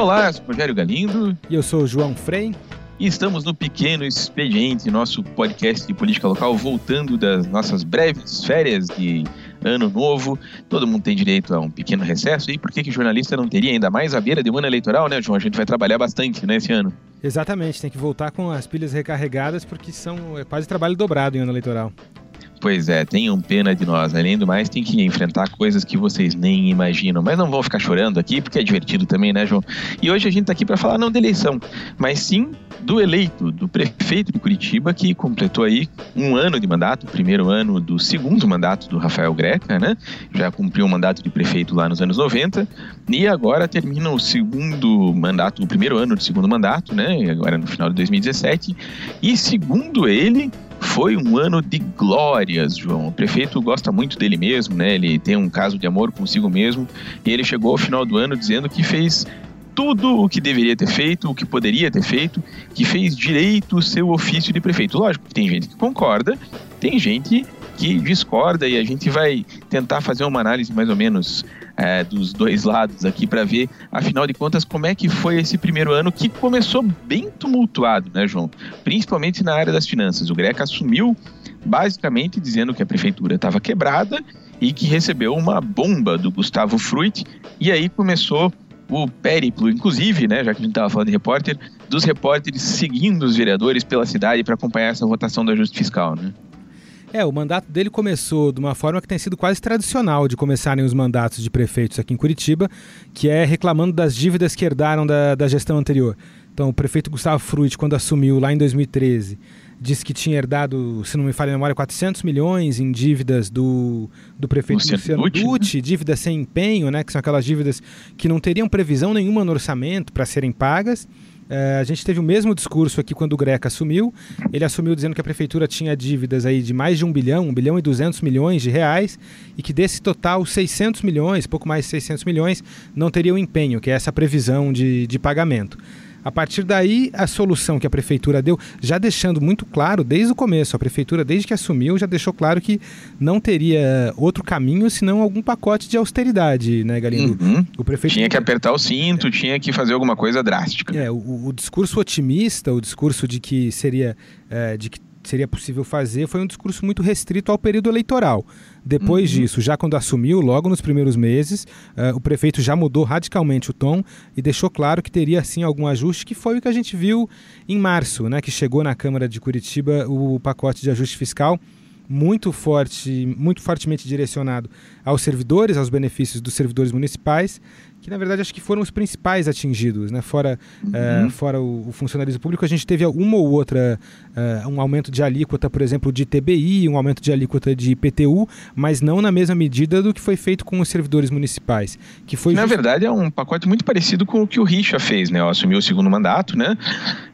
Olá, eu sou Rogério Galindo. E eu sou o João Frei. E estamos no Pequeno Expediente, nosso podcast de política local, voltando das nossas breves férias de ano novo. Todo mundo tem direito a um pequeno recesso. E por que, que jornalista não teria ainda mais à beira de um ano eleitoral, né, João? A gente vai trabalhar bastante né, esse ano. Exatamente, tem que voltar com as pilhas recarregadas, porque são é quase trabalho dobrado em ano eleitoral. Pois é, tenham pena de nós. Além do mais, tem que enfrentar coisas que vocês nem imaginam. Mas não vão ficar chorando aqui, porque é divertido também, né, João? E hoje a gente tá aqui para falar não da eleição, mas sim do eleito, do prefeito de Curitiba, que completou aí um ano de mandato, primeiro ano do segundo mandato do Rafael Greca, né? Já cumpriu o mandato de prefeito lá nos anos 90 e agora termina o segundo mandato, o primeiro ano do segundo mandato, né? Agora no final de 2017. E segundo ele, foi um ano de glórias, João. O prefeito gosta muito dele mesmo, né? Ele tem um caso de amor consigo mesmo. E ele chegou ao final do ano dizendo que fez tudo o que deveria ter feito, o que poderia ter feito, que fez direito o seu ofício de prefeito. Lógico que tem gente que concorda, tem gente que discorda e a gente vai tentar fazer uma análise mais ou menos é, dos dois lados aqui para ver, afinal de contas, como é que foi esse primeiro ano que começou bem tumultuado, né, João? Principalmente na área das finanças. O Greca assumiu basicamente dizendo que a prefeitura estava quebrada e que recebeu uma bomba do Gustavo Fruit e aí começou o périplo, inclusive, né, já que a gente estava falando de repórter, dos repórteres seguindo os vereadores pela cidade para acompanhar essa votação do ajuste fiscal, né? É, o mandato dele começou de uma forma que tem sido quase tradicional de começarem os mandatos de prefeitos aqui em Curitiba, que é reclamando das dívidas que herdaram da, da gestão anterior. Então, o prefeito Gustavo Frutti, quando assumiu lá em 2013, disse que tinha herdado, se não me falha a memória, 400 milhões em dívidas do, do prefeito Luciano, Luciano Dutti, né? dívidas sem empenho, né, que são aquelas dívidas que não teriam previsão nenhuma no orçamento para serem pagas. É, a gente teve o mesmo discurso aqui quando o Greca assumiu. Ele assumiu dizendo que a prefeitura tinha dívidas aí de mais de um bilhão, um bilhão e duzentos milhões de reais, e que desse total 600 milhões, pouco mais de 600 milhões, não teriam empenho, que é essa previsão de, de pagamento. A partir daí, a solução que a prefeitura deu, já deixando muito claro desde o começo, a prefeitura, desde que assumiu, já deixou claro que não teria outro caminho senão algum pacote de austeridade, né, Galindo? Uhum. O prefeito tinha que apertar o cinto, tinha que fazer alguma coisa drástica. É, o, o discurso otimista, o discurso de que seria, é, de que seria possível fazer foi um discurso muito restrito ao período eleitoral. Depois uhum. disso, já quando assumiu, logo nos primeiros meses, uh, o prefeito já mudou radicalmente o tom e deixou claro que teria sim algum ajuste, que foi o que a gente viu em março, né, que chegou na Câmara de Curitiba o pacote de ajuste fiscal muito forte, muito fortemente direcionado aos servidores, aos benefícios dos servidores municipais, que na verdade acho que foram os principais atingidos, né? Fora, uhum. uh, fora o, o, funcionalismo público, a gente teve uma ou outra, uh, um aumento de alíquota, por exemplo, de TBI, um aumento de alíquota de IPTU, mas não na mesma medida do que foi feito com os servidores municipais. Que foi na just... verdade, é um pacote muito parecido com o que o Richa fez, né? Assumiu o segundo mandato, né?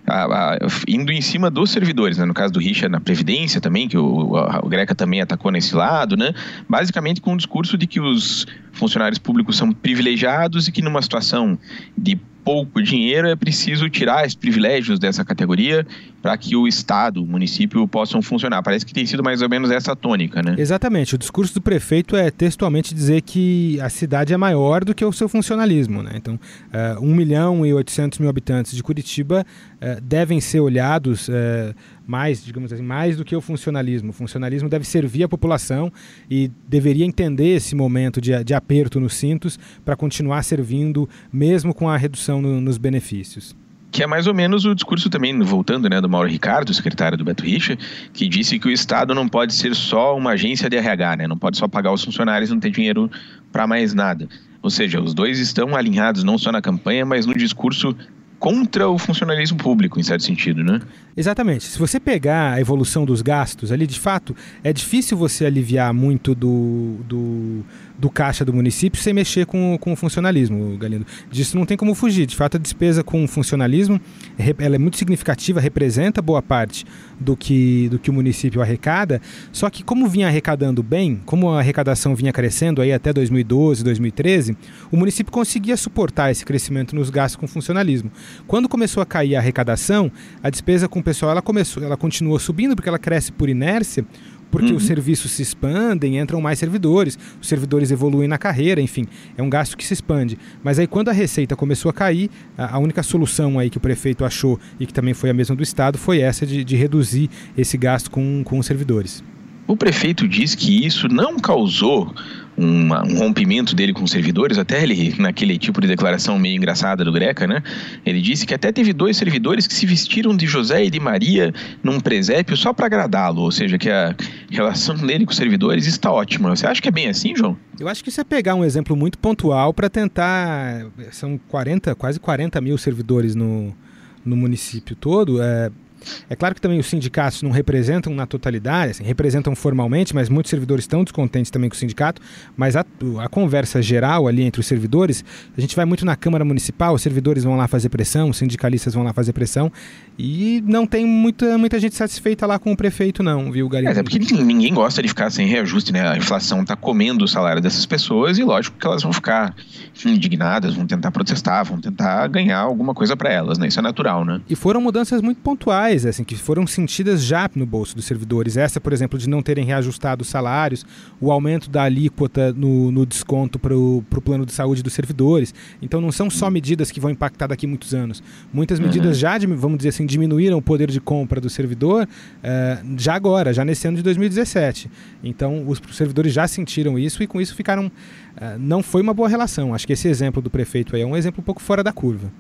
A, a, indo em cima dos servidores, né? no caso do Richa na Previdência também, que o, a, o Greca também atacou nesse lado, né? basicamente com o discurso de que os funcionários públicos são privilegiados e que numa situação de pouco dinheiro, é preciso tirar os privilégios dessa categoria para que o Estado, o município possam funcionar. Parece que tem sido mais ou menos essa tônica, né? Exatamente. O discurso do prefeito é textualmente dizer que a cidade é maior do que o seu funcionalismo, né? Então, uh, 1 milhão e 800 mil habitantes de Curitiba uh, devem ser olhados uh, mais, digamos assim, mais do que o funcionalismo. O funcionalismo deve servir a população e deveria entender esse momento de, de aperto nos cintos para continuar servindo, mesmo com a redução no, nos benefícios que é mais ou menos o discurso também, voltando, né, do Mauro Ricardo, secretário do Beto Richa, que disse que o Estado não pode ser só uma agência de RH, né, não pode só pagar os funcionários e não ter dinheiro para mais nada. Ou seja, os dois estão alinhados não só na campanha, mas no discurso contra o funcionalismo público, em certo sentido, né? Exatamente. Se você pegar a evolução dos gastos ali, de fato, é difícil você aliviar muito do, do, do caixa do município sem mexer com, com o funcionalismo, Galindo. Disso não tem como fugir. De fato, a despesa com o funcionalismo ela é muito significativa, representa boa parte do que, do que o município arrecada. Só que como vinha arrecadando bem, como a arrecadação vinha crescendo aí até 2012, 2013, o município conseguia suportar esse crescimento nos gastos com funcionalismo. Quando começou a cair a arrecadação, a despesa com o pessoal ela começou, ela continuou subindo porque ela cresce por inércia. Porque uhum. os serviços se expandem, entram mais servidores, os servidores evoluem na carreira, enfim, é um gasto que se expande. Mas aí quando a receita começou a cair, a, única solução aí que o prefeito achou e que também foi a mesma do Estado foi essa de, de reduzir esse gasto com, com os servidores. O prefeito diz que isso não causou uma, um rompimento dele com os servidores, até ele, naquele tipo de declaração meio engraçada do Greca, né? Ele disse que até teve dois servidores que se vestiram de José e de Maria num presépio só para agradá-lo, ou seja, que a relação dele com os servidores está ótima. Você acha que é bem assim, João? Eu acho que isso é pegar um exemplo muito pontual para tentar. São 40, quase 40 mil servidores no, no município todo. É, é claro que também os sindicatos não representam na totalidade, assim, representam formalmente, mas muitos servidores estão descontentes também com o sindicato. Mas a, a, conversa geral ali entre os servidores, a gente vai muito na Câmara Municipal, os servidores vão lá fazer pressão, os sindicalistas vão lá fazer pressão, e não tem muita, muita gente satisfeita lá com o prefeito, não, viu, Galinha? É, é porque ninguém gosta de ficar sem reajuste, né? A inflação está comendo o salário dessas pessoas e lógico que elas vão ficar indignadas, vão tentar protestar, vão tentar ganhar alguma coisa para elas, né? Isso é natural, né? E foram mudanças muito pontuais, assim, que foram sentidas já no bolso dos servidores. Essa, por exemplo, de não terem reajustado os salários, o aumento da alíquota no, no desconto para o plano de saúde dos servidores. Então não são só medidas que vão impactar daqui a muitos anos. Muitas medidas uhum. já, vamos dizer assim, diminuíram o poder de compra do servidor uh, já agora, já nesse ano de 2017. Então os servidores já sentiram isso e com isso ficaram. Uh, não foi uma boa relação. Acho que esse exemplo do prefeito aí é um exemplo um pouco fora da curva.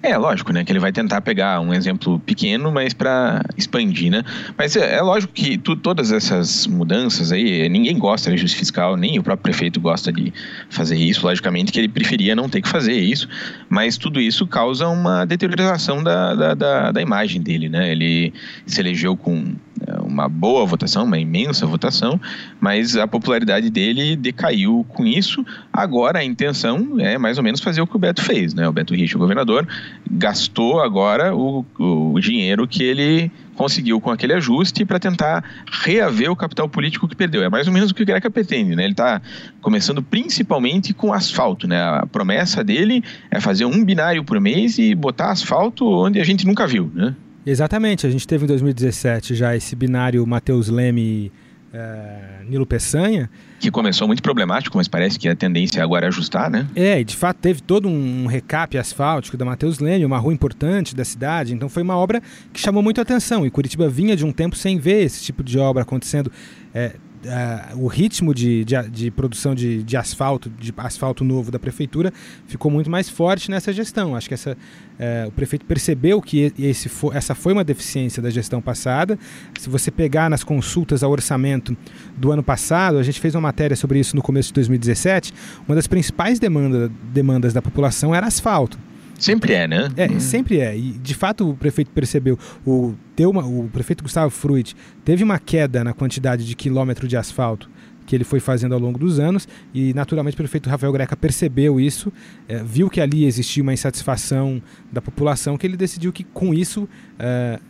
É, lógico, né? Que ele vai tentar pegar um exemplo pequeno, mas para expandir, né? Mas é, é lógico que tu, todas essas mudanças aí, ninguém gosta de ajuste fiscal, nem o próprio prefeito gosta de fazer isso. Logicamente que ele preferia não ter que fazer isso, mas tudo isso causa uma deterioração da, da, da, da imagem dele, né? Ele se elegeu com uma boa votação, uma imensa votação, mas a popularidade dele decaiu com isso. Agora a intenção é mais ou menos fazer o que o Beto fez, né? O Beto Rich, o governador, gastou agora o, o dinheiro que ele conseguiu com aquele ajuste para tentar reaver o capital político que perdeu. É mais ou menos o que o Greca pretende, né? Ele está começando principalmente com asfalto, né? A promessa dele é fazer um binário por mês e botar asfalto onde a gente nunca viu, né? Exatamente, a gente teve em 2017 já esse binário Matheus Leme é, Nilo Peçanha. Que começou muito problemático, mas parece que a tendência agora é ajustar, né? É, e de fato teve todo um recap asfáltico da Matheus Leme, uma rua importante da cidade, então foi uma obra que chamou muito a atenção. E Curitiba vinha de um tempo sem ver esse tipo de obra acontecendo. É, uh, o ritmo de, de, de produção de, de, asfalto, de asfalto novo da prefeitura, ficou muito mais forte nessa gestão. Acho que essa, uh, o prefeito percebeu que esse essa foi uma deficiência da gestão passada. Se você pegar nas consultas ao orçamento do ano passado, a gente fez uma matéria sobre isso no começo de 2017. Uma das principais demanda, demandas da população era asfalto. Sempre é, né? É, hum. sempre é. E de fato o prefeito percebeu. O, deu uma, o prefeito Gustavo Fruit teve uma queda na quantidade de quilômetro de asfalto que ele foi fazendo ao longo dos anos e naturalmente o prefeito Rafael Greca percebeu isso, é, viu que ali existia uma insatisfação da população, que ele decidiu que com isso é,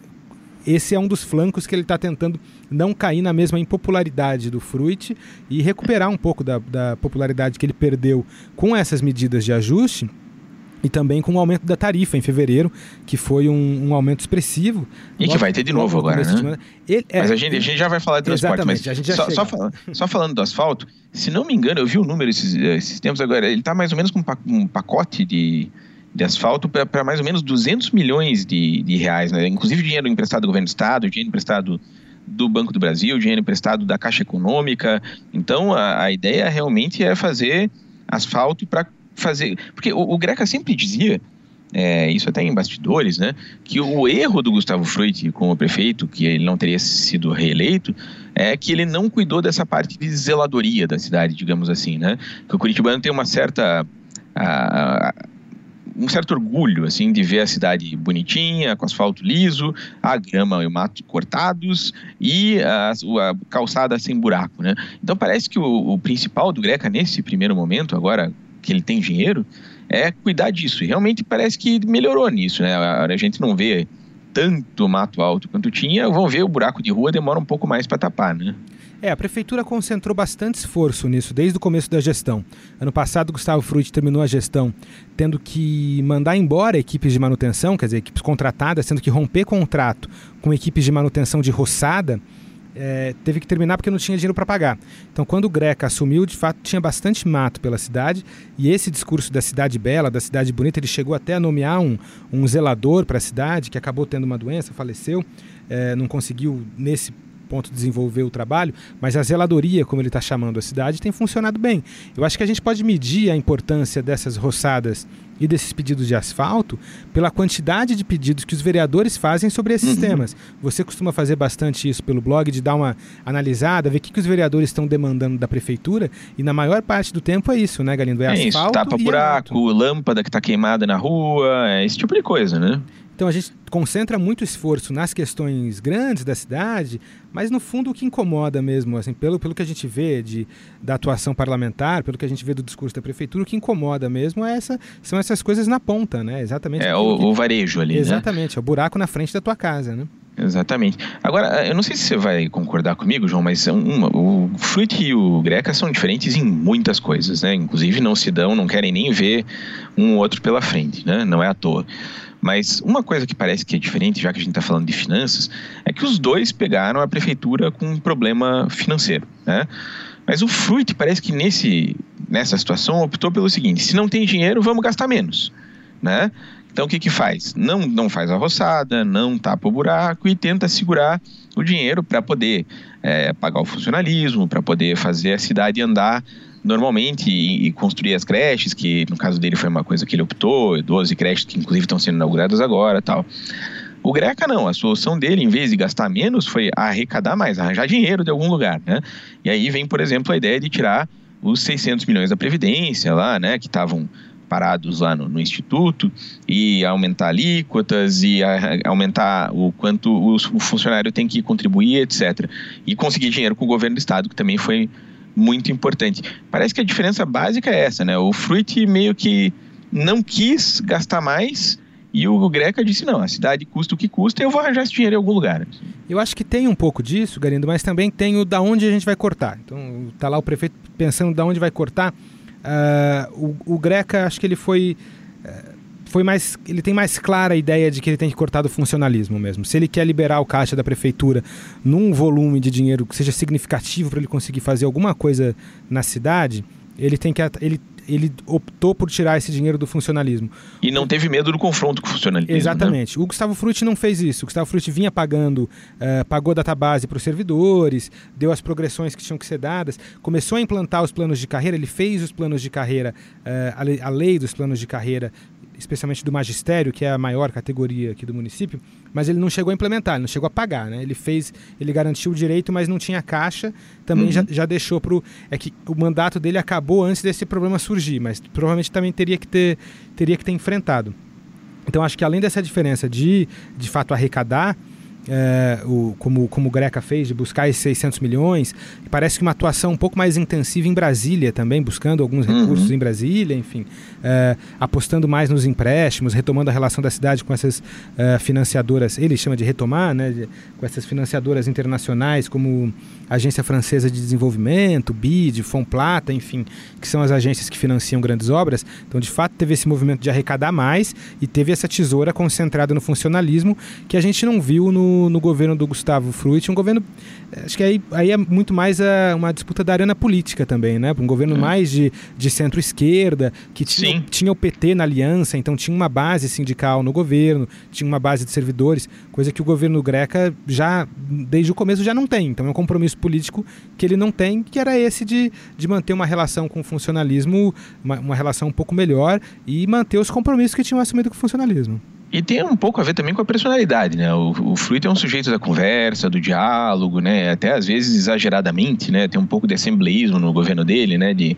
esse é um dos flancos que ele está tentando não cair na mesma impopularidade do Fruit e recuperar um pouco da, da popularidade que ele perdeu com essas medidas de ajuste e também com o aumento da tarifa em fevereiro, que foi um, um aumento expressivo. E que vai ter de novo agora, né? Ele, é, mas a gente, a gente já vai falar de transporte, mas só, só, falando, só, falando do asfalto, se não me engano, eu vi o número esses, esses tempos agora, ele está mais ou menos com um pacote de, de asfalto para mais ou menos 200 milhões de, de reais, né? inclusive dinheiro emprestado do governo do estado, dinheiro emprestado do Banco do Brasil, dinheiro emprestado da Caixa Econômica. Então, a, a ideia realmente é fazer asfalto para fazer. Porque o, o Greca sempre dizia, é, isso até em bastidores, né, que o erro do Gustavo Freud como prefeito, que ele não teria sido reeleito, é que ele não cuidou dessa parte de zeladoria da cidade, digamos assim, né? Que o Curitibano tem uma certa. A, um certo orgulho, assim, de ver a cidade bonitinha, com asfalto liso, a grama e o mato cortados e a, a calçada sem buraco, né? Então parece que o, o principal do Greca nesse primeiro momento, agora que ele tem dinheiro, é cuidar disso. E realmente parece que melhorou nisso, né? A gente não vê tanto mato alto quanto tinha, vão ver o buraco de rua demora um pouco mais para tapar, né? É, a prefeitura concentrou bastante esforço nisso desde o começo da gestão. Ano passado, Gustavo Frutti terminou a gestão tendo que mandar embora equipes de manutenção, quer dizer, equipes contratadas, tendo que romper contrato com equipes de manutenção de roçada é, teve que terminar porque não tinha dinheiro para pagar. Então, quando o Greca assumiu, de fato, tinha bastante mato pela cidade e esse discurso da cidade bela, da cidade bonita, ele chegou até a nomear um, um zelador para a cidade que acabou tendo uma doença, faleceu, é, não conseguiu nesse ponto de desenvolver o trabalho, mas a zeladoria, como ele está chamando a cidade, tem funcionado bem. Eu acho que a gente pode medir a importância dessas roçadas e desses pedidos de asfalto pela quantidade de pedidos que os vereadores fazem sobre esses uhum. temas. Você costuma fazer bastante isso pelo blog, de dar uma analisada, ver o que, que os vereadores estão demandando da prefeitura, e na maior parte do tempo é isso, né, Galindo? É, é asfalto isso, tapa buraco, lâmpada que está queimada na rua, é esse tipo de coisa, né? Então a gente concentra muito esforço nas questões grandes da cidade, mas no fundo o que incomoda mesmo, assim, pelo, pelo que a gente vê de, da atuação parlamentar, pelo que a gente vê do discurso da prefeitura, o que incomoda mesmo é essa, são essas coisas na ponta, né? Exatamente. É o, que, o, varejo ali, né? Exatamente, né? é o buraco na frente da tua casa, né? Exatamente. Agora, eu não sei se você vai concordar comigo, João, mas um, o Fruit e o Greca são diferentes em muitas coisas, né? Inclusive não se dão, não querem nem ver um outro pela frente, né? Não é à toa. Mas uma coisa que parece que é diferente, já que a gente está falando de finanças, é que os dois pegaram a prefeitura com um problema financeiro, né? Mas o Fruit parece que nesse, nessa situação optou pelo seguinte: se não tem dinheiro, vamos gastar menos, né? Então o que que faz? Não, não faz a roçada, não tapa o buraco e tenta segurar o dinheiro para poder é, pagar o funcionalismo, para poder fazer a cidade andar normalmente e, e, construir as creches, que no caso dele foi uma coisa que ele optou, 12 creches que inclusive estão sendo inauguradas agora tal. O Greca não, a solução dele, em vez de gastar menos, foi arrecadar mais, arranjar dinheiro de algum lugar, né? E aí vem, por exemplo, a ideia de tirar os 600 milhões da Previdência lá, né, que estavam parados lá no, no, Instituto e aumentar alíquotas e a, aumentar o quanto o, o, funcionário tem que contribuir, etc. E conseguir dinheiro com o governo do Estado, que também foi muito importante. Parece que a diferença básica é essa, né? O Fruit meio que não quis gastar mais e o Greca disse: não, a cidade custa o que custa, eu vou arranjar esse dinheiro em algum lugar. Eu acho que tem um pouco disso, Garindo, mas também tem o da onde a gente vai cortar. Então, tá lá o prefeito pensando da onde vai cortar. Uh, o, o, Greca, acho que ele foi. Uh, foi mais, ele tem mais clara a ideia de que ele tem que cortar do funcionalismo mesmo. Se ele quer liberar o caixa da prefeitura num volume de dinheiro que seja significativo para ele conseguir fazer alguma coisa na cidade, ele tem que ele ele optou por tirar esse dinheiro do funcionalismo. E não teve medo do confronto com o funcionalismo. Né? Exatamente. Né? O Gustavo Frutti não fez isso. O Gustavo Frutti vinha pagando, uh, pagou database para os servidores, deu as progressões que tinham que ser dadas, começou a implantar os planos de carreira, ele fez os planos de carreira, uh, a, lei, a lei dos planos de carreira especialmente do magistério, que é a maior categoria aqui do município, mas ele não chegou a implementar, ele não chegou a pagar, né? Ele fez, ele garantiu o direito, mas não tinha caixa, também uhum. já, já deixou para o... É que o mandato dele acabou antes desse problema surgir, mas provavelmente também teria que ter, teria que ter enfrentado. Então acho que além dessa diferença de, de fato, arrecadar, é, o, como, como o Greca fez, de buscar esses 600 milhões. Parece que uma atuação um pouco mais intensiva em Brasília também, buscando alguns uhum. recursos em Brasília, enfim, é, apostando mais nos empréstimos, retomando a relação da cidade com essas é, financiadoras, ele chama de retomar, né, de, com essas financiadoras internacionais como Agência Francesa de Desenvolvimento, BID, Fomplata, enfim, que são as agências que financiam grandes obras. Então, de fato, teve esse movimento de arrecadar mais e teve essa tesoura concentrada no funcionalismo que a gente não viu no no, governo do Gustavo Fruit, um governo. Acho que aí, aí é muito mais a, uma disputa da arena política também, né? Um governo hum. mais de, de centro-esquerda, que tinha, tinha o PT na aliança, então tinha uma base sindical no governo, tinha uma base de servidores, coisa que o governo Greca já, desde o começo, já não tem. Então é um compromisso político que ele não tem, que era esse de, de manter uma relação com o funcionalismo, uma, uma relação um pouco melhor e manter os compromissos que tinham assumido com o funcionalismo. E tem um pouco a ver também com a personalidade, né? O, o Fruit é um sujeito da conversa, do diálogo, né? Até às vezes exageradamente, né? Tem um pouco de assembleísmo no governo dele, né? De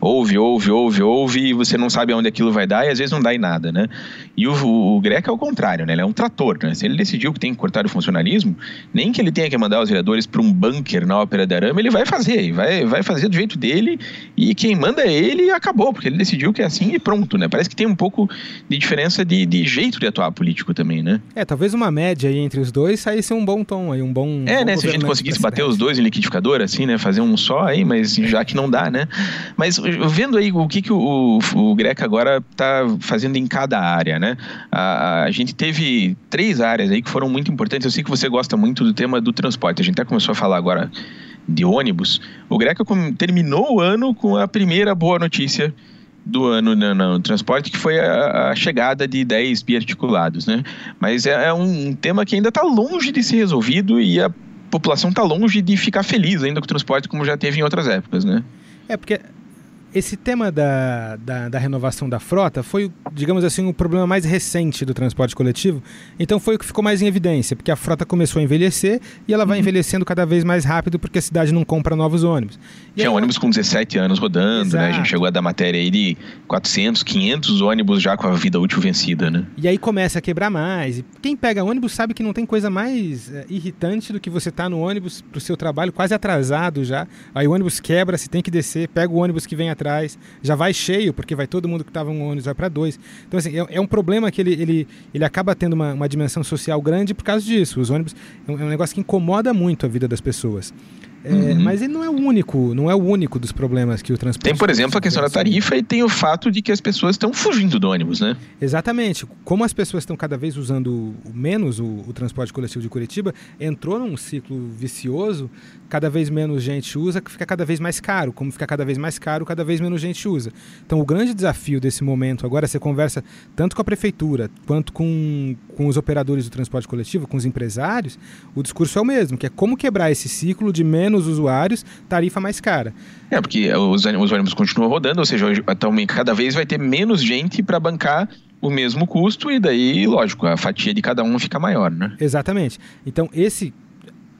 ouve, ouve, ouve, ouve, e você não sabe aonde aquilo vai dar e às vezes não dá em nada, né? E o, o, o Greco é o contrário, né? Ele é um trator, né? Se ele decidiu que tem que cortar o funcionalismo, nem que ele tenha que mandar os vereadores para um bunker na Ópera de Arame, ele vai fazer, vai, vai fazer do jeito dele e quem manda é ele acabou, porque ele decidiu que é assim e pronto, né? Parece que tem um pouco de diferença de, de jeito de atuar político também, né? É, talvez uma média aí entre os dois saísse um bom tom aí, um bom... É, bom né? Se a gente conseguisse bater os dois em liquidificador, assim, né? Fazer um só aí, mas já que não dá, né? Mas vendo aí o que, que o, o, Greca agora está fazendo em cada área, né? A, a, gente teve três áreas aí que foram muito importantes. Eu sei que você gosta muito do tema do transporte. A gente até começou a falar agora de ônibus. O Greca terminou o ano com a primeira boa notícia do ano no, no, transporte, que foi a, a, chegada de 10 biarticulados, né? Mas é, é um tema que ainda está longe de ser resolvido e a população está longe de ficar feliz ainda com o transporte, como já teve em outras épocas, né? É, porque esse tema da, da, da, renovação da frota foi, digamos assim, o problema mais recente do transporte coletivo. Então foi o que ficou mais em evidência, porque a frota começou a envelhecer e ela vai uhum. envelhecendo cada vez mais rápido porque a cidade não compra novos ônibus. E Tinha aí, ônibus com 17 anos rodando, Exato. né? A gente chegou a dar matéria aí de 400, 500 ônibus já com a vida útil vencida, né? E aí começa a quebrar mais. E quem pega ônibus sabe que não tem coisa mais é, irritante do que você estar tá no ônibus para o seu trabalho quase atrasado já. Aí o ônibus quebra, se tem que descer, pega o ônibus que vem atrás já vai cheio, porque vai todo mundo que estava um ônibus vai para dois. Então, assim, é, é, um problema que ele, ele, ele acaba tendo uma, uma dimensão social grande por causa disso. Os ônibus é um, é um negócio que incomoda muito a vida das pessoas. É, uhum. Mas ele não é o único, não é o único dos problemas que o transporte. Tem, por exemplo, a questão da tarifa e tem o fato de que as pessoas estão fugindo do ônibus, né? Exatamente. Como as pessoas estão cada vez usando menos o, o transporte coletivo de Curitiba, entrou num ciclo vicioso, cada vez menos gente usa, que fica cada vez mais caro. Como fica cada vez mais caro, cada vez menos gente usa. Então, o grande desafio desse momento agora, você conversa tanto com a prefeitura quanto com, com os operadores do transporte coletivo, com os empresários, o discurso é o mesmo, que é como quebrar esse ciclo de menos menos usuários, tarifa mais cara. É, porque os, os ônibus continuam rodando, ou seja, atualmente cada vez vai ter menos gente para bancar o mesmo custo e daí, lógico, a fatia de cada um fica maior, né? Exatamente. Então, esse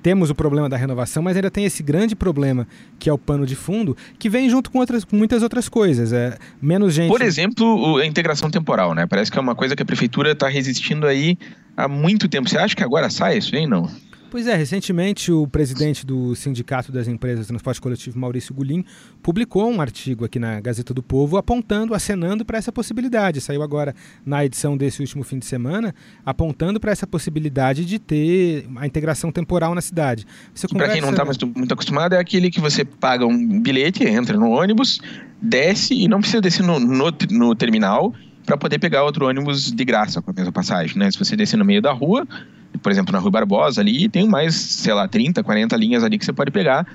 temos o problema da renovação, mas ainda tem esse grande problema que é o pano de fundo, que vem junto com, outras, com muitas outras coisas. É, menos gente. Por exemplo, a integração temporal, né? Parece que é uma coisa que a prefeitura está resistindo aí há muito tempo. Você acha que agora sai isso aí, não? Pois é, recentemente o presidente do Sindicato das Empresas de Transporte Coletivo, Maurício Gulim, publicou um artigo aqui na Gazeta do Povo apontando, acenando para essa possibilidade. Saiu agora na edição desse último fim de semana, apontando para essa possibilidade de ter a integração temporal na cidade. Para quem não está muito acostumado, é aquele que você paga um bilhete, entra no ônibus, desce e não precisa descer no, no, no terminal para poder pegar outro ônibus de graça com a mesma passagem. Né? Se você descer no meio da rua, por exemplo, na Rua Barbosa ali, tem mais, sei lá, 30, 40 linhas ali que você pode pegar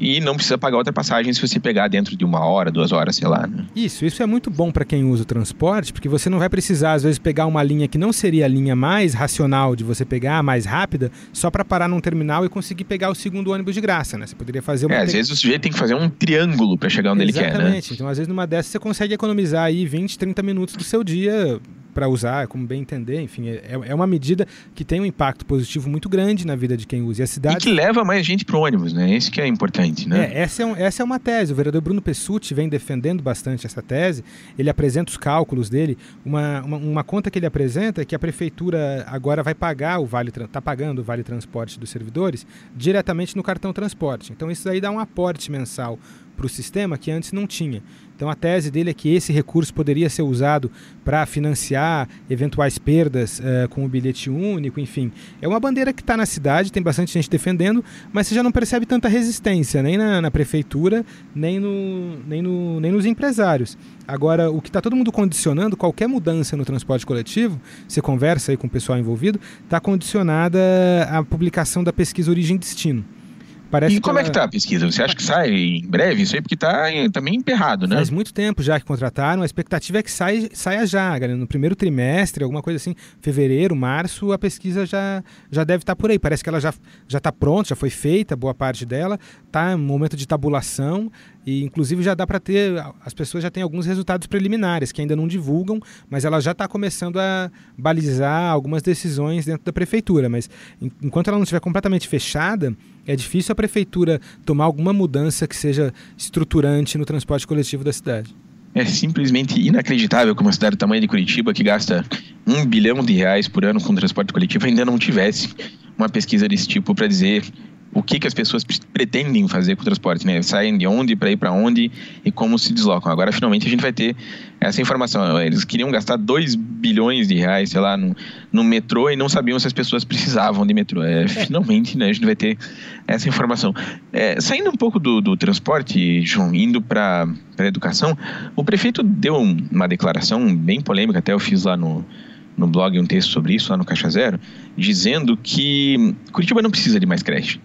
e não precisa pagar outra passagem se você pegar dentro de uma hora, duas horas, sei lá. Né? Isso, isso é muito bom para quem usa o transporte, porque você não vai precisar, às vezes, pegar uma linha que não seria a linha mais racional de você pegar, mais rápida, só para parar num terminal e conseguir pegar o segundo ônibus de graça, né? Você poderia fazer uma. É, às vezes o sujeito tem que fazer um triângulo para chegar onde Exatamente. ele quer, né? Exatamente. Então, às vezes, numa dessas, você consegue economizar aí 20, 30 minutos do seu dia para usar, como bem entender, enfim, é, é uma medida que tem um impacto positivo muito grande na vida de quem usa. E, a cidade... e que leva mais gente para o ônibus, né? Esse que é importante, né? É, essa, é um, essa é uma tese. O vereador Bruno Pessutti vem defendendo bastante essa tese. Ele apresenta os cálculos dele. Uma, uma, uma conta que ele apresenta é que a prefeitura agora vai pagar o vale, está pagando o vale transporte dos servidores diretamente no cartão transporte. Então isso aí dá um aporte mensal para o sistema que antes não tinha. Então a tese dele é que esse recurso poderia ser usado para financiar eventuais perdas uh, com o bilhete único, enfim. É uma bandeira que está na cidade, tem bastante gente defendendo, mas você já não percebe tanta resistência, nem na, na prefeitura, nem, no, nem, no, nem nos empresários. Agora, o que está todo mundo condicionando, qualquer mudança no transporte coletivo, você conversa aí com o pessoal envolvido, está condicionada à publicação da pesquisa Origem e Destino. Parece e como ela... é que tá a pesquisa? Você acha que sai em breve? Isso aí porque tá também emperrado, né? Faz muito tempo já que contrataram. A expectativa é que sai, saia já, galera. No primeiro trimestre, alguma coisa assim, fevereiro, março, a pesquisa já, já deve estar tá por aí. Parece que ela já já está pronta, já foi feita, boa parte dela. Está em momento de tabulação e inclusive já dá para ter, as pessoas já têm alguns resultados preliminares que ainda não divulgam, mas ela já está começando a balizar algumas decisões dentro da prefeitura. Mas enquanto ela não estiver completamente fechada, é difícil a prefeitura tomar alguma mudança que seja estruturante no transporte coletivo da cidade. É simplesmente inacreditável que uma cidade do tamanho de Curitiba, que gasta um bilhão de reais por ano com transporte coletivo, ainda não tivesse uma pesquisa desse tipo para dizer o que, que as pessoas pretendem fazer com o transporte, né? Saem de onde para ir para onde e como se deslocam. Agora, finalmente, a gente vai ter essa informação. Eles queriam gastar 2 bilhões de reais, sei lá, no, no metrô e não sabiam se as pessoas precisavam de metrô. É, é. Finalmente, né, a gente vai ter essa informação. É, saindo um pouco do, do transporte, João, indo para a educação, o prefeito deu uma declaração bem polêmica, até eu fiz lá no no blog um texto sobre isso, lá no Caixa Zero, dizendo que Curitiba não precisa de mais creche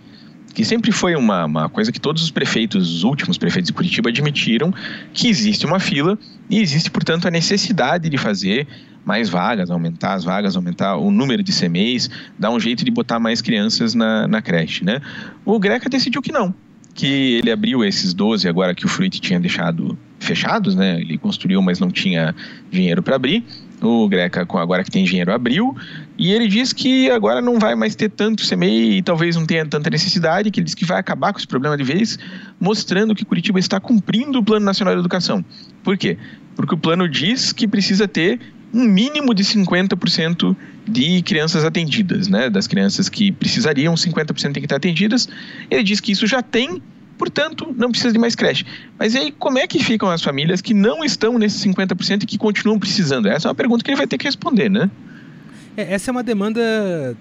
que sempre foi uma, uma coisa que todos os prefeitos, os últimos prefeitos de Curitiba, admitiram que existe uma fila e existe, portanto, a necessidade de fazer mais vagas, aumentar as vagas, aumentar o número de CMEs, dar um jeito de botar mais crianças na, na creche, né? O Greca decidiu que não, que ele abriu esses 12 agora que o Fruit tinha deixado fechados, né? Ele construiu, mas não tinha dinheiro para abrir o Greca, agora que tem dinheiro, abriu, e ele diz que agora não vai mais ter tanto CMEI e talvez não tenha tanta necessidade, que ele diz que vai acabar com esse problema de vez, mostrando que Curitiba está cumprindo o Plano Nacional de Educação. Por quê? Porque o plano diz que precisa ter um mínimo de 50% de crianças atendidas, né? Das crianças que precisariam, 50% tem que estar atendidas. Ele diz que isso já tem Portanto, não precisa de mais creche. Mas aí, como é que ficam as famílias que não estão nesses 50% e que continuam precisando? Essa é uma pergunta que ele vai ter que responder, né? É, essa é uma demanda.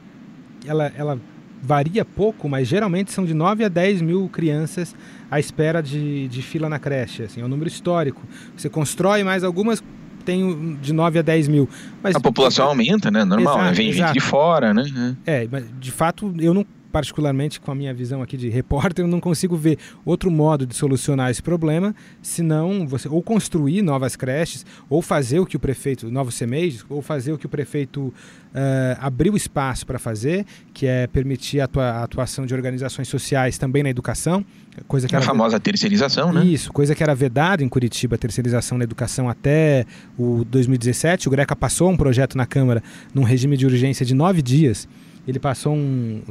Ela, ela varia pouco, mas geralmente são de 9 a 10 mil crianças à espera de, de fila na creche. Assim, é um número histórico. Você constrói mais algumas, tem de 9 a 10 mil. Mas, a população aumenta, né? Normal, exato, vem exato. gente de fora, né? É, mas de fato eu não particularmente com a minha visão aqui de repórter, eu não consigo ver outro modo de solucionar esse problema, senão você ou construir novas creches, ou fazer o que o prefeito, novos CMEs, ou fazer o que o prefeito uh, abriu espaço para fazer, que é permitir a, atua, a, atuação de organizações sociais também na educação, coisa que a famosa terceirização, né? Isso, coisa que era vedada em Curitiba, a terceirização na educação até o 2017. O Greca passou um projeto na Câmara num regime de urgência de nove dias ele passou um.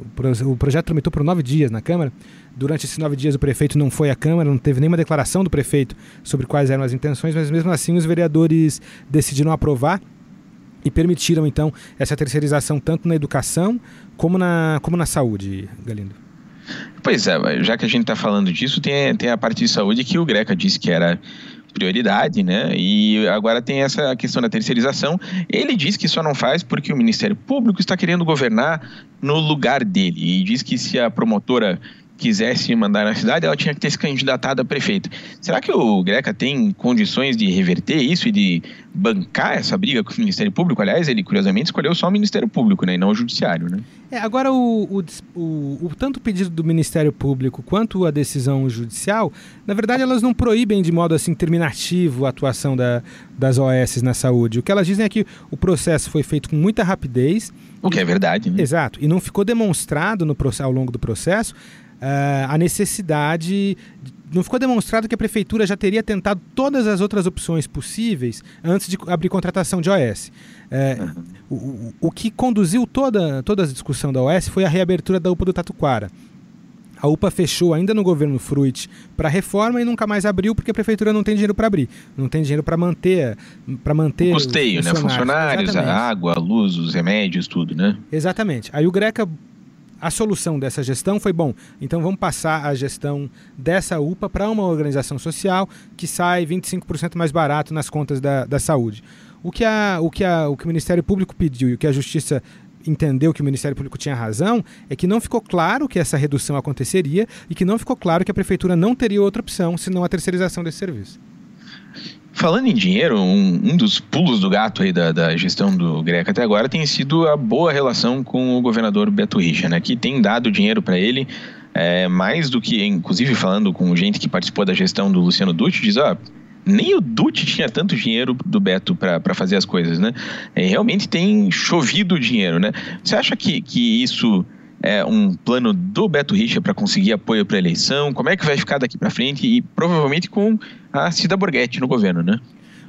O projeto tramitou por nove dias na Câmara. Durante esses nove dias, o prefeito não foi à Câmara, não teve nenhuma declaração do prefeito sobre quais eram as intenções, mas mesmo assim os vereadores decidiram aprovar e permitiram então essa terceirização tanto na educação como na, como na saúde, Galindo. Pois é, já que a gente está falando disso, tem, tem a parte de saúde que o Greca disse que era prioridade, né? E agora tem essa questão da terceirização. Ele diz que só não faz porque o Ministério Público está querendo governar no lugar dele. E diz que se a promotora quisesse mandar na cidade, ela tinha que ter se candidatado a prefeito. Será que o Greca tem condições de reverter isso e de bancar essa briga com o Ministério Público? Aliás, ele curiosamente escolheu só o Ministério Público, né, e não o Judiciário, né? É, agora, o, o, o, o, tanto o pedido do Ministério Público quanto a decisão judicial, na verdade, elas não proíbem de modo assim terminativo a atuação da, das OS na saúde. O que elas dizem é que o processo foi feito com muita rapidez. O que é verdade, né? Exato. E não ficou demonstrado no, ao longo do processo uh, a necessidade. Não ficou demonstrado que a prefeitura já teria tentado todas as outras opções possíveis antes de abrir contratação de OS. Uh, uhum. o, o, que conduziu toda, toda a discussão da OS foi a reabertura da UPA do Tatuquara. A UPA fechou ainda no governo Fruit para reforma e nunca mais abriu porque a prefeitura não tem dinheiro para abrir, não tem dinheiro para manter, para manter o custeio, né? Funcionários, a água, a luz, os remédios, tudo, né? Exatamente. Aí o Greca a solução dessa gestão foi bom, então vamos passar a gestão dessa UPA para uma organização social que sai 25% mais barato nas contas da, da saúde. O que, a, o, que a, o que o Ministério Público pediu e o que a Justiça entendeu que o Ministério Público tinha razão é que não ficou claro que essa redução aconteceria e que não ficou claro que a Prefeitura não teria outra opção senão a terceirização desse serviço. Falando em dinheiro, um, um, dos pulos do gato aí da, da, gestão do Greca até agora tem sido a boa relação com o governador Beto Richa, né, que tem dado dinheiro para ele, é, mais do que, inclusive falando com gente que participou da gestão do Luciano Dutti, diz, ó, nem o Dutti tinha tanto dinheiro do Beto para fazer as coisas, né? É, realmente tem chovido dinheiro, né? Você acha que, que isso é, um plano do Beto Richa para conseguir apoio para a eleição? Como é que vai ficar daqui para frente? E provavelmente com a Cida Borghetti no governo, né?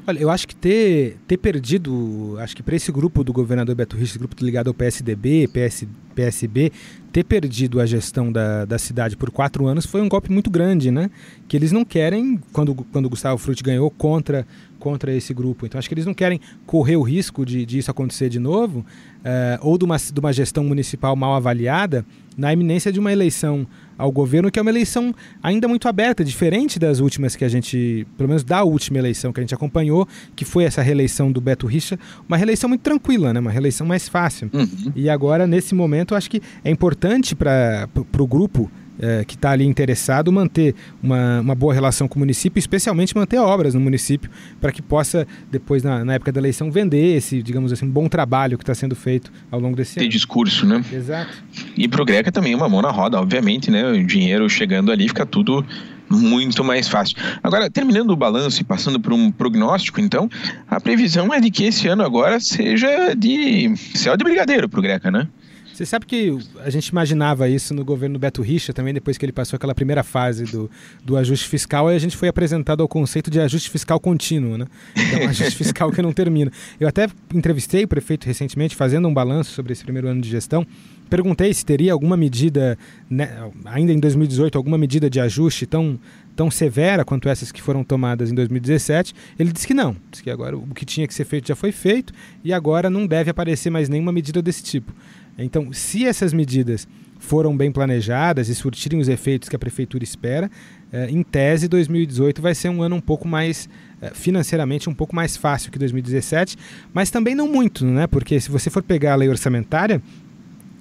Olha, eu acho que ter, ter perdido, acho que para esse grupo do governador Beto Richa, grupo ligado ao PSDB, PS, PSB, ter perdido a gestão da, da cidade por quatro anos foi um golpe muito grande, né? Que eles não querem, quando, quando Gustavo Frutti ganhou contra, contra esse grupo. Então acho que eles não querem correr o risco de, de isso acontecer de novo, uh, ou de uma, de uma gestão municipal mal avaliada, na iminência de uma eleição ao governo, que é uma eleição ainda muito aberta, diferente das últimas que a gente, pelo menos da última eleição que a gente acompanhou, que foi essa reeleição do Beto Richa, uma reeleição muito tranquila, né? uma reeleição mais fácil. Uhum. E agora, nesse momento, acho que é importante para o grupo é, que está ali interessado manter uma, uma boa relação com o município, especialmente manter obras no município, para que possa, depois, na, na, época da eleição, vender esse, digamos assim, bom trabalho que está sendo feito ao longo desse Ter ano. discurso, né? Exato. E para o Greca também uma mão na roda, obviamente, né? O dinheiro chegando ali fica tudo muito mais fácil. Agora, terminando o balanço e passando por um prognóstico, então, a previsão é de que esse ano agora seja de céu de brigadeiro para o Greca, né? Você sabe que a gente imaginava isso no governo Beto Richa também, depois que ele passou aquela primeira fase do, do ajuste fiscal, aí a gente foi apresentado ao conceito de ajuste fiscal contínuo, né? É ajuste fiscal que não termina. Eu até entrevistei o prefeito recentemente, fazendo um balanço sobre esse primeiro ano de gestão. Perguntei se teria alguma medida, né, ainda em 2018, alguma medida de ajuste tão, tão severa quanto essas que foram tomadas em 2017. Ele disse que não, disse que agora o que tinha que ser feito já foi feito e agora não deve aparecer mais nenhuma medida desse tipo. Então, se essas medidas foram bem planejadas e surtirem os efeitos que a prefeitura espera, eh, em tese 2018 vai ser um ano um pouco mais eh, financeiramente um pouco mais fácil que 2017, mas também não muito, né? Porque se você for pegar a lei orçamentária,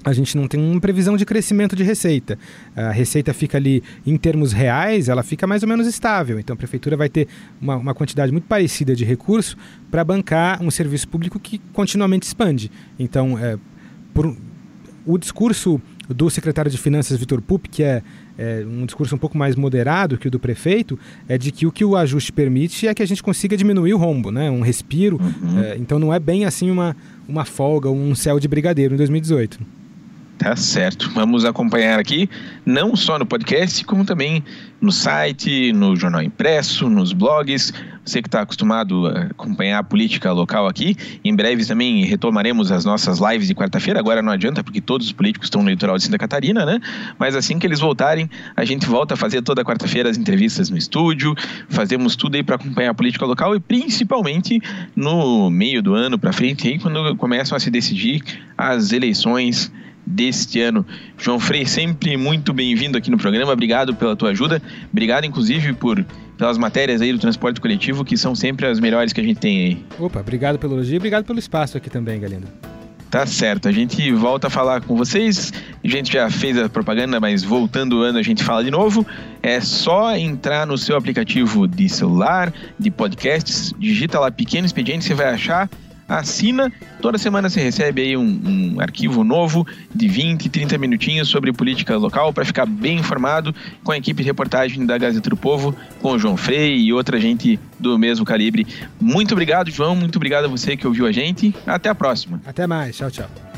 a gente não tem uma previsão de crescimento de receita. A receita fica ali, em termos reais, ela fica mais ou menos estável. Então a prefeitura vai ter uma, uma quantidade muito parecida de recurso para bancar um serviço público que continuamente expande. Então, é, por, o discurso do secretário de Finanças, Vitor Pup, que é, é, um discurso um pouco mais moderado que o do prefeito, é de que o que o ajuste permite é que a gente consiga diminuir o rombo, né? um respiro. Uhum. É, então não é bem assim uma, uma folga, um céu de brigadeiro em 2018. Tá certo. Vamos acompanhar aqui, não só no podcast, como também no site, no jornal impresso, nos blogs. Você que está acostumado a acompanhar a política local aqui, em breve também retomaremos as nossas lives de quarta-feira. Agora não adianta, porque todos os políticos estão no litoral de Santa Catarina, né? Mas assim que eles voltarem, a gente volta a fazer toda quarta-feira as entrevistas no estúdio, fazemos tudo aí para acompanhar a política local e principalmente no meio do ano para frente, aí, quando começam a se decidir as eleições deste ano. João Frei, sempre muito bem-vindo aqui no programa. Obrigado pela tua ajuda. Obrigado, inclusive, por pelas matérias aí do transporte coletivo, que são sempre as melhores que a gente tem aí. Opa, obrigado pelo elogio e obrigado pelo espaço aqui também, Galindo. Tá certo, a gente volta a falar com vocês. A gente já fez a propaganda, mas voltando o ano a gente fala de novo. É só entrar no seu aplicativo de celular, de podcasts, digita lá Pequeno Expediente, você vai achar assina. Toda semana você recebe aí um, um, arquivo novo de 20, 30 minutinhos sobre política local para ficar bem informado com a equipe de reportagem da Gazeta do Povo, com o João Frei e outra gente do mesmo calibre. Muito obrigado, João. Muito obrigado a você que ouviu a gente. Até a próxima. Até mais. Tchau, tchau.